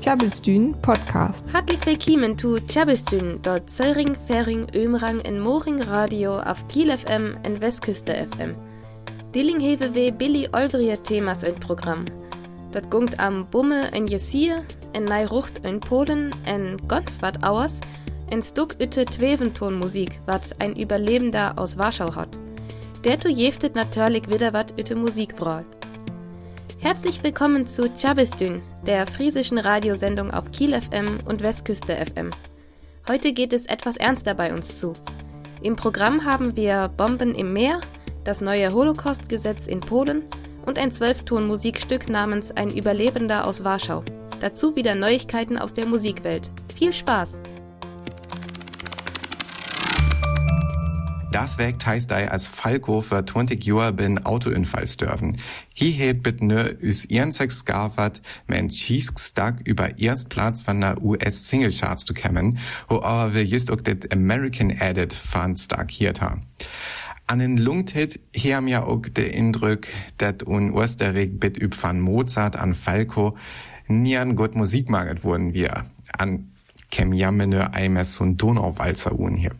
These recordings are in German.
Tjabelstün Podcast. Hartlich willkommen zu Tjabelstün, dort Zöllring, Färing, Ömrang in Moring Radio auf Kiel FM und Westküste FM. Dilling hewe we Billy Olvrier Themas in Programm. Dat gungt am Bumme en Jesier, en Neirucht in Polen, en ganz wat auers, en Stuck ütte Tweventonmusik, wat ein Überlebender aus Warschau hat. Der tu jeftet natürlich wieder wat ütte Musik braucht. Herzlich willkommen zu Chabistün, der friesischen Radiosendung auf Kiel FM und Westküste FM. Heute geht es etwas ernster bei uns zu. Im Programm haben wir Bomben im Meer, das neue Holocaust-Gesetz in Polen und ein Zwölfton-Musikstück namens Ein Überlebender aus Warschau. Dazu wieder Neuigkeiten aus der Musikwelt. Viel Spaß! Das Werk heißt ei als Falco für 20 Jahre bin Autounfallsdörfen. Hier hebt bit ne üs ihren Sex gafert, men Cheesestag über erst Platz von der US Single Charts zu kämmen, wo aber wir just auch det American Edit fand stark hier ta. An den Lungtit haben ja auch de Indruck, dat un Osterrig bit üb van Mozart an Falco nie an gut Musik maget wurden wir. An kem jammene eimes so Donauwalzer un hier.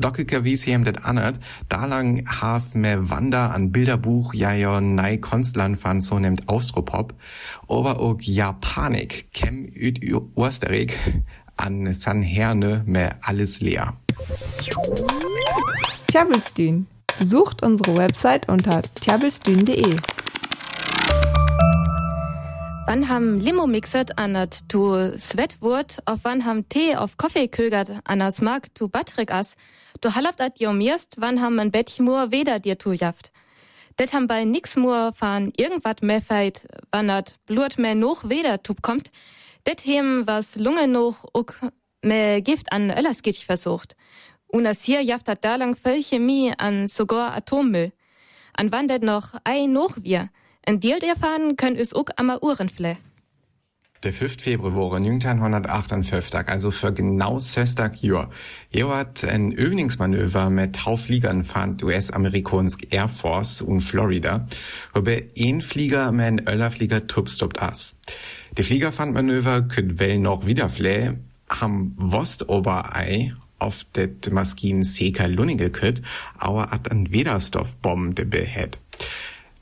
Dockeke wies hem det anert, da lang haf me Wander an Bilderbuch ja ja nei Konstland van so nimmt Austropop, aber auch Japanik kem üt Osterig an San Herne me alles leer. Tjabelstün. Besucht unsere Website unter tjabelstün.de. Wann ham Limo mixet an dat tu Sweatwurt, auf wann ham Tee auf Kaffee kögert an das Mark tu Batrik as, du halabt at jo mirst, wann ham man Bettchmur weder dir tu jaft. Det ham bei nix mur fahren irgendwat mehr feit, wann dat Blut mehr noch weder tup kommt, det hem was Lunge noch uk mehr Gift an Öllerskitsch versucht. Und as hier jaft dat da lang voll Chemie an sogar Atommüll. An wann det noch ei noch wir, en Deal erfahren können us ook am Uhrenfle. Der 5. Februar war 1958, also für genau 60 Jahre. Hier hat ein Übungsmanöver mit Taufliegern fand US-amerikansk Air Force in Florida, wobei ein Flieger mit einem Öllerflieger tupstopt as. Die Fliegerfandmanöver könnt well noch wieder fle, ham Wost Oberei auf det Maskin Seka Lunige kütt, aber hat an Wederstoffbomben de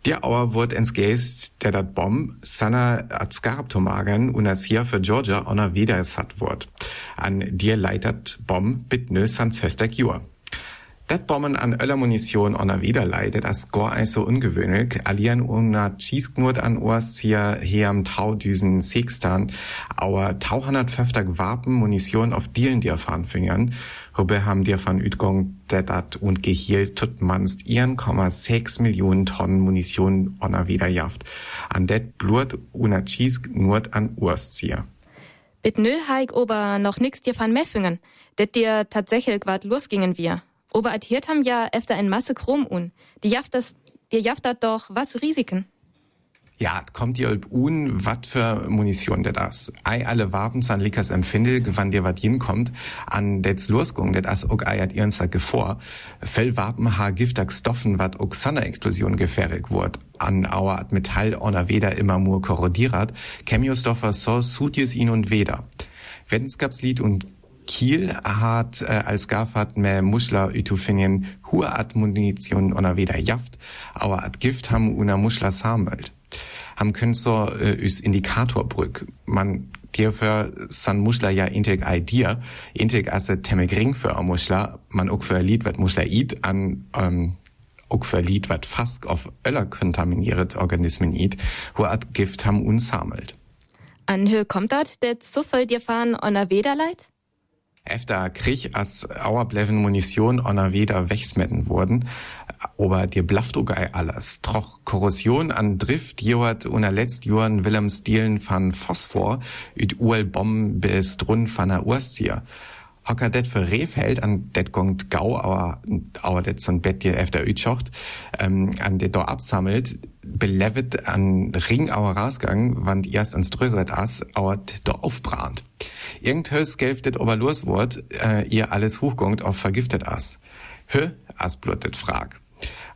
Der Auer wird ins Geist, der dat Bomb sana at Skarabtomagen und als hier für Georgia ona wieder satt wird. An dir leitet Bomb bitnö san zöstek Jur. Dat Bomben an Öller Munition ona wieder leidet, as gar ei so ungewöhnlich, allieren una Schießknurt an Ors hier heam Taudüsen Sextan, auer Tauhundertfünfter Wapen Munition auf Dielen dir fahren fingern, Wobei haben dir von Utgong dat und gehielt tut manst 1,6 Millionen Tonnen Munition onna wieder jaft. An det blut una Cheese nur an Urszier. Bit nö haig ober noch nix dir van Meffingen, det dir tatsächlich wat losgingen wir. Ober adhiert ham ja efter ein Masse Chrom un. Die jaft das, dir jaft dat doch was Risiken. Ja, kommt ihr un, wat für Munition der das? Ei alle Wapen san likas empfindel, gewann dir wat kommt, an dets Losgung, det as ook eiert ihren Sag vor. Fell Wapen ha giftig Stoffen, wat sanne Explosion gefährlich wurd. An auer at Metall ona weder immer mur korrodiert, Chemiostoffer so sutjes ihn und weder. Lied und Kiel hat äh, als Gafat me Muschler utufinien hua at Munition ona weder jaft, aber at Gift ham una Muschler sammelt haben können so äh, üs Indikatorbrück. Man dürfe san Muschler ja integ idea, integ asse temme gering für a Muschler, man ook für Lied wat Muschler id an ähm, ook für Lied wat fast auf Öller kontaminiert Organismen id, wo at Gift ham unsammelt. An hö kommt dat, det so voll dir fahren on a Wederleit? Efter Krieg as Auerbleven Munition ona weder wegsmetten wurden, aber dir blafft auch alles. Troch Korrosion an Drift johat unerletzt johan Willems Dielen van Phosphor üt uel Bomben bis drun van der Urstier. Hocker det für Rehfeld an det gongt Gau, aber, aber det so ein Bett dir efter Utschocht, ähm, an det da absammelt, belevet an Ring auer Rasgang, wann erst ans Drögert as, auert da aufbrand. Irgendhös gelftet aber loswort, äh, ihr alles hochgongt auf vergiftet as. Hö, as bluttet frag.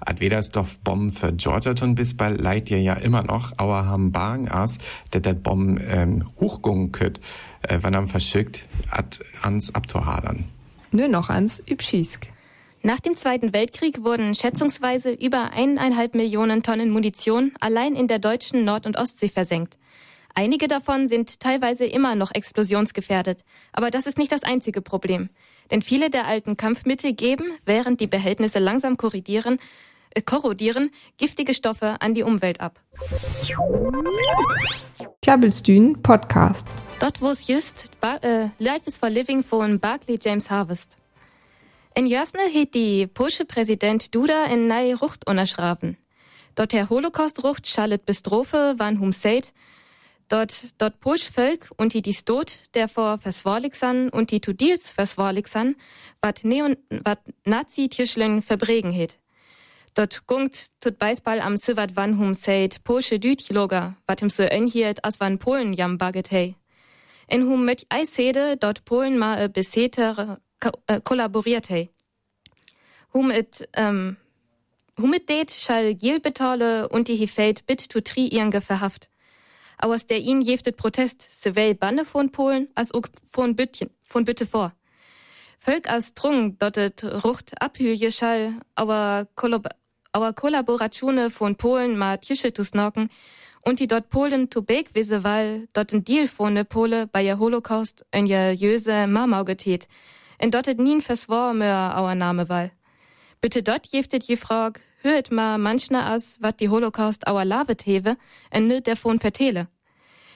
Adwedersdorf-Bomben für Georgetown bis bei Leid ihr ja immer noch, aber haben Baren as, der der Bomben ähm, hochgungen könnt, äh, wenn er verschickt, at ans abzuhadern. Nur noch ans Übschiesk. Nach dem Zweiten Weltkrieg wurden schätzungsweise über eineinhalb Millionen Tonnen Munition allein in der deutschen Nord- und Ostsee versenkt. Einige davon sind teilweise immer noch explosionsgefährdet. Aber das ist nicht das einzige Problem. Denn viele der alten Kampfmittel geben, während die Behältnisse langsam korrodieren, äh, korrodieren giftige Stoffe an die Umwelt ab. Klabbelstühn Podcast. Dort wo es just äh, Life is for Living von Barclay James Harvest. In Jörsne hat die polsche Präsident Duda in nei Rucht unterschrafen. Dort der Holocaust-Rucht schallet Bestrophe wann hum seid, dort dort polsch Völk und die dies dort, der vor versworlig san und die Tudils san, wat Neon, wat Nazi-Tischlen verbregen het. Dort gungt tut Beisball am Süwat wann hum seid polsche Dütjloger, wat him so enhielt as wann Polen jam baget hei. In hum mit Eishede dort Polen ma e besetere äh, kollaboriert hei. Hum et, ähm, hum et det schall Gil betale und die Hifeld bit tu tri ihrenge verhaft. Aus der ihn jeftet Protest sowohl Banne von Polen als auch von Büttchen, von Bütte vor. Völk als Trung dottet Rucht abhüje schall, aber Kollab aber Kollaboratione von Polen ma Tische tu snocken und die dort Polen tu beg wisse weil dort ein Deal von Pole bei der Holocaust ein ja jöse Marmau getet. En dottet nien verswor mehr auer Name weil. Bitte dort jeftet je frag, hört ma manchna as, wat die Holocaust auer lavet hewe, en nöt der von vertele.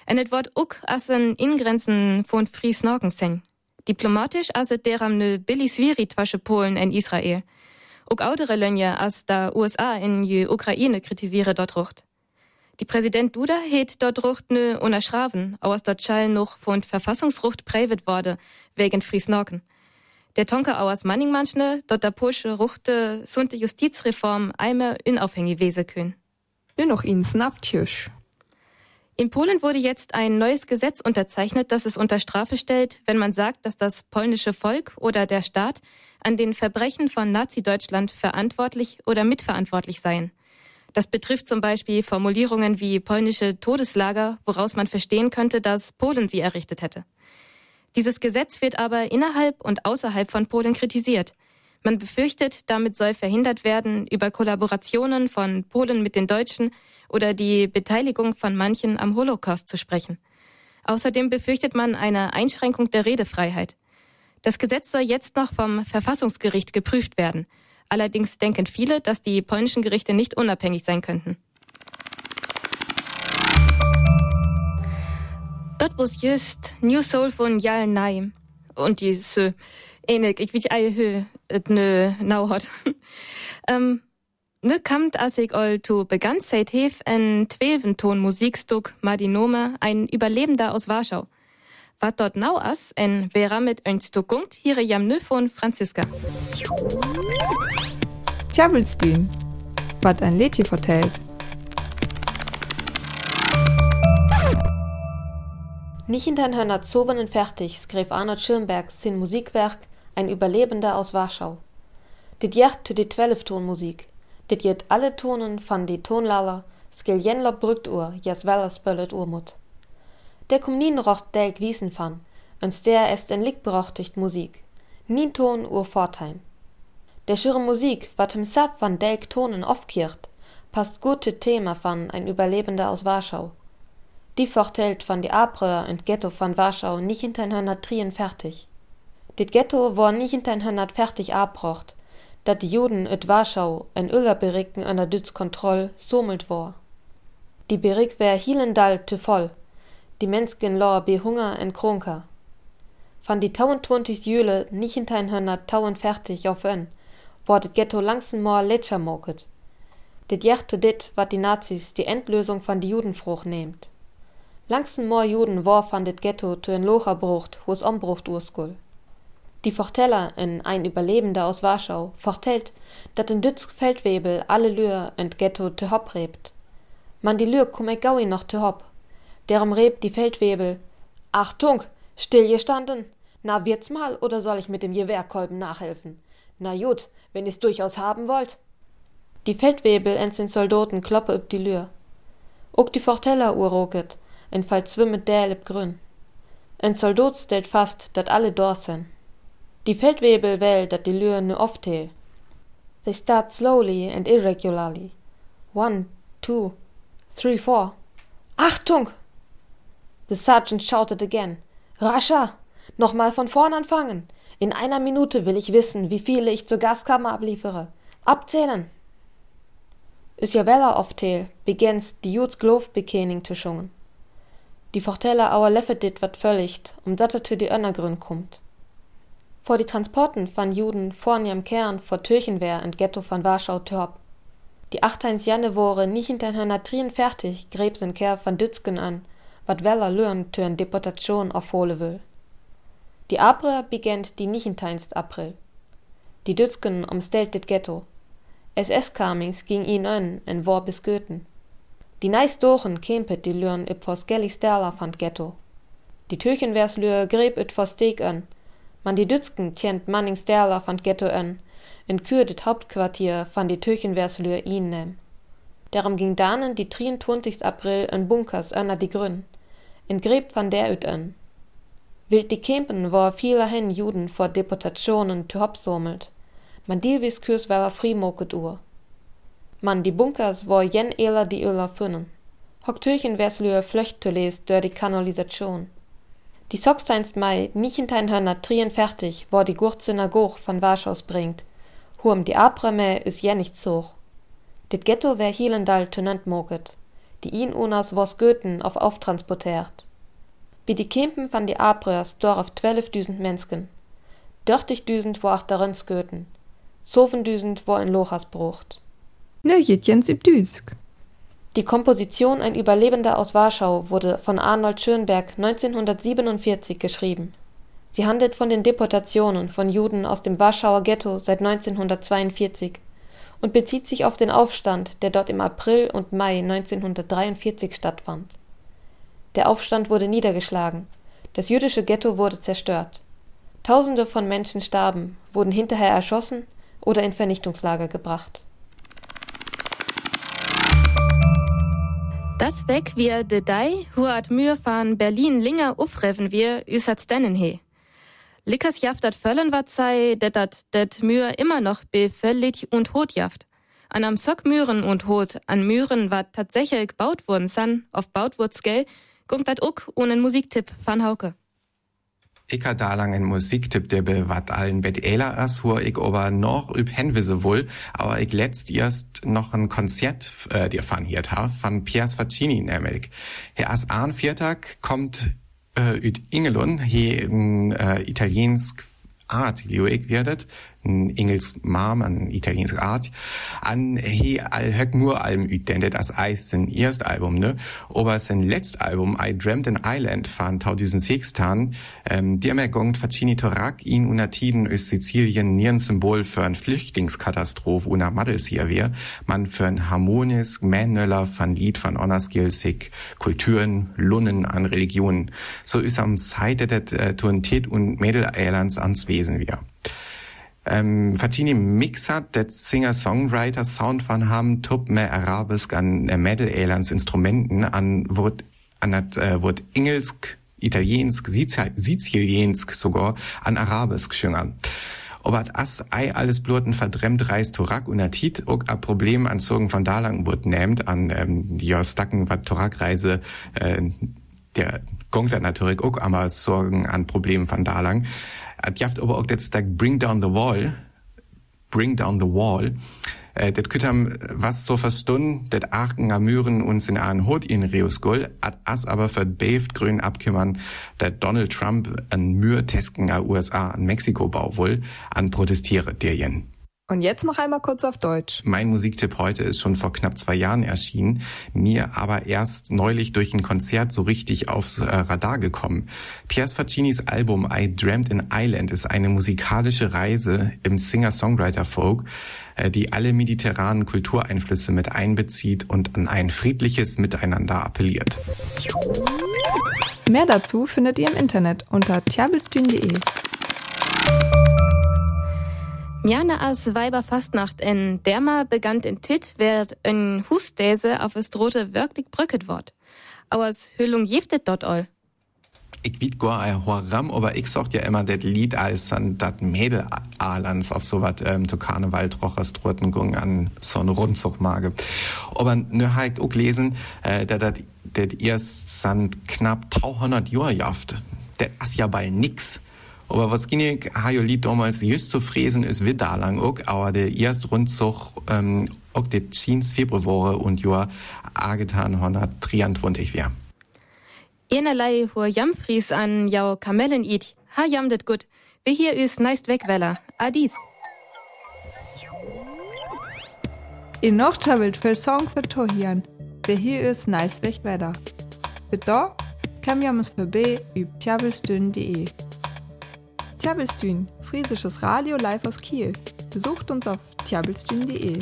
En et wort uck as en Ingrenzen von Fries Norken seng. Diplomatisch as et deram ne Billy Svirit wasche Polen en Israel. Uck audere Lönje as da USA in je Ukraine kritisiere dort rucht. Die Präsident Duda het dort rucht ne unerschraven, aus dort schall noch von Verfassungsrucht prävet wurde, wegen Fries Norken. Der Tonke aus Manningmanschne, dort der Polsche Ruchte sunte Justizreform einmal unaufhängig wese können. Nur noch ins Naftjösch. In Polen wurde jetzt ein neues Gesetz unterzeichnet, das es unter Strafe stellt, wenn man sagt, dass das polnische Volk oder der Staat an den Verbrechen von Nazi-Deutschland verantwortlich oder mitverantwortlich seien. Das betrifft zum Beispiel Formulierungen wie polnische Todeslager, woraus man verstehen könnte, dass Polen sie errichtet hätte. Dieses Gesetz wird aber innerhalb und außerhalb von Polen kritisiert. Man befürchtet, damit soll verhindert werden, über Kollaborationen von Polen mit den Deutschen oder die Beteiligung von manchen am Holocaust zu sprechen. Außerdem befürchtet man eine Einschränkung der Redefreiheit. Das Gesetz soll jetzt noch vom Verfassungsgericht geprüft werden. Allerdings denken viele, dass die polnischen Gerichte nicht unabhängig sein könnten. Dort wo's just New Soul von Jal Naim und die so ähnlich ich wie ei hö et nö nau hat. ähm, ne kamt as ich ol to begann seit hef en Twelventon Musikstück Madinome ein Überlebender aus Warschau. Wat dort nau as en wäre mit ein Stuckunkt hier jam nö von Franziska. Tjabelstühn. Wat ein Lädchen vertellt. Nicht hinter Hörner Zoben und fertig skrev Arnold Schönbergs sin Musikwerk Ein Überlebender aus Warschau. Dit jacht zu die Twelftonmusik. Dit jet alle Tonen van die Tonlaller, skil jenler Brücktuhr, jas weller spöllet Urmut. Der kum nien rocht delk wiesen van, uns der est en Lick berochtigt Musik. Nien Ton ur Vortheim. Der schüre Musik, wat im Sap van delk Tonen aufkiert, passt gut zu Thema van ein Überlebender aus Warschau. Die vertelt van die Abröer und Ghetto von Warschau nicht hinter ein Trien fertig. Dit Ghetto war nicht hinter ein fertig abrocht, dat die Juden et Warschau en Öllerbericken an der Dütz Kontroll somelt war. Die Berik wär hielendal te voll, die Mensken lor be Hunger en Kronker. Van die 22 Jüle nicht hinter ein Hörner tauen fertig auf ön, war dit Ghetto langsen more letscher moket. Dit jacht dit, wat die Nazis die Endlösung von die Judenfrucht nehmt. Langsten moor Juden war van dit Ghetto to en Locher brucht, wo's ombrucht urskull. Die Forteller in ein Überlebender aus Warschau fortelt, dat in Dütz Feldwebel alle Lür ent Ghetto te hopp rebt. Man die Lür kumme gaui noch te hopp. Derum rebt die Feldwebel. Achtung, still gestanden. Na wird's mal oder soll ich mit dem Gewehrkolben nachhelfen? Na gut, wenn ihr's durchaus haben wollt. Die Feldwebel en den Soldaten kloppe op die Lür. Ook die Forteller uroket, en fall zwimmet der op grün. Ein Soldat stellt fast, dat alle dort sind. Die Feldwebel will, dat die Lür nu oftheel. They start slowly and irregularly. One, two, three, four. Achtung! The sergeant shouted again. Rascher! Nochmal von vorn anfangen! In einer Minute will ich wissen, wie viele ich zur Gaskammer abliefere. Abzählen! Isabella oftel begins die Juts Glofbekening zu schungen. Die Forteller auer leffet dit wat völligt, um dat er die Önnergrün kommt. Vor die Transporten van Juden vorn am Kern vor Türchenwehr und Ghetto von Warschau törp. Die achteins Janne wore nicht hinter hörner Trien fertig, grebsen Ker van Dützgen an, wat weller lören türn Deportation auf Hole will. Die Abre begent die nichenteinst April. Die Dützgen umstellt dit Ghetto. SS-Kamings ging ihn an en war bis Goethen. Die neist dochen kempet die Lüren üb vors Gelli Sterler fand Ghetto. Die Türchenwerslüre greb vors Steg an, man die Dützken tjent Mannings Sterler fand Ghetto an, in Kür dit Hauptquartier van die Türchenwerslüre ihn nem. Darum ging danen die 23. April in Bunkers önner die Grün, in Greb van der üt an. Wild die Kempen war vieler hen Juden vor Deportationen zu hopsommelt. Man dielwis kürs war frimoket ur. Man die Bunkers war jen eler die Öler fünnen. Hock Türchen werslühe flöcht zu les dör die Kanalisation. Die Socksteinst Mai nicht in dein Hörner trien fertig, wo die Gurtsynagoch von Warschaus bringt. Hurm die Abreme is jen nicht soch. Dit Ghetto wär Hielendal tönant moget. Die ihn unas was Goethen auf auftransportiert wie die Kempen van die Abrers dor auf zwölfdüsend Mensken. Dörtig düsend wo ach darin sköten. Sovendüsend wo ein Lochas brucht. Ne Jitjens Düsk. Die Komposition Ein Überlebender aus Warschau wurde von Arnold Schönberg 1947 geschrieben. Sie handelt von den Deportationen von Juden aus dem Warschauer Ghetto seit 1942 und bezieht sich auf den Aufstand, der dort im April und Mai 1943 stattfand. Der Aufstand wurde niedergeschlagen. Das jüdische Ghetto wurde zerstört. Tausende von Menschen starben, wurden hinterher erschossen oder in Vernichtungslager gebracht. Das weg wir de Dei, huat Mühe van Berlin Linger ufreven wir, üsat dennen he. Lickers jaft dat völlen wat sei, det dat det Mühe immer noch befällig und hot jaft. An am Sock Mühren und hot, an Mühren wat tatsächlich gebaut wurden san, auf Bautwurzgell, Gungt dat ook ohne Musiktipp van Hauke. Ich ha da lang en Musiktipp, der be wat allen. Bet Ela as, wo ich aber noch üb Henwise wohl, aber ich letzt erst noch ein Konzert äh, dir fan hier ha, von Piers Faccini nämlich. Herr as an Viertag kommt äh, üt Ingelun, hier in äh, italiensk Art, die ich werdet, Engels Mom, ein italienisches Art, an he höck nur Alben üt, denn das Eis sein erst Album, ne? Aber sein letzt Album, I Dreamt an Island, von 2006 tan, ähm, die Mergung Facini Torak in una Tiden ist Sizilien nie ein Symbol für ein Flüchtlingskatastrophe una Madels hier wär, man für ein harmonisch Männöller von Lied von Onnerskilsig, Kulturen, Lunnen an Religionen. So ist am Seite der äh, Turnität und Mädel-Islands ans Wesen wir. Ähm, Fatini mixat det Singer-Songwriter Sound van ham tup me arabisk an äh, Metal-Elans Instrumenten an wurt an dat äh, wurt engelsk, italiensk, siziliensk sogar an arabisk schüngern. Obert as ei alles bluten verdremmt reist Torak und atit ook a Problem an Zogen von Dalang wurt nehmt an ähm, die Stacken wat Torak-Reise äh, der gongt natürlich ook aber Sorgen an Problemen von Dalang. Et jaft aber auch dat Stack Bring Down the Wall, Bring Down the Wall, äh, dat küt ham was so verstun, dat Aachen Amüren uns in an Hot in Reusgol, at as aber verbeft grün abkimmern, dat Donald Trump an Mühe Tesken a USA an Mexiko bau wohl, an protestiere derjen. Und jetzt noch einmal kurz auf Deutsch. Mein Musiktipp heute ist schon vor knapp zwei Jahren erschienen, mir aber erst neulich durch ein Konzert so richtig aufs äh, Radar gekommen. Piers Faccinis Album I Dreamt in Island ist eine musikalische Reise im Singer-Songwriter-Folk, äh, die alle mediterranen Kultureinflüsse mit einbezieht und an ein friedliches Miteinander appelliert. Mehr dazu findet ihr im Internet unter tiabelstühn.de. Jana als Weiberfastnacht in Derma begann in Tit, wird ein Husdäse auf es drohte wirklich bröcket wort. Aber als Hüllung jeftet dort all. Ich weet gar ein Horam, aber ich sagt ja immer das Lied als an dat Mädel Alans auf so wat ähm, zu Karneval trochers drohten gung an so eine Rundzugmage. Aber ne halt auch lesen, äh, dat dat erst san knapp 200 Jahre jaft. Dat ist ja bald nix. Aber was ging ich, jo Lied damals just zu fräsen ist wieder lang auch, aber der erste Rundzug, ähm, auch der Jeans Februar und Jahr agetan 123 wär. Einerlei hur Jamfries an jau Kamellen it. Ha jamdet gut. Wir hier ist neist wegweller. Adis. In Nordschabelt für Song für Tohian. Wir hier ist neist wegweller. Für da kann wir uns vorbei über Tjabelstün, friesisches Radio live aus Kiel. Besucht uns auf tjabelstün.de.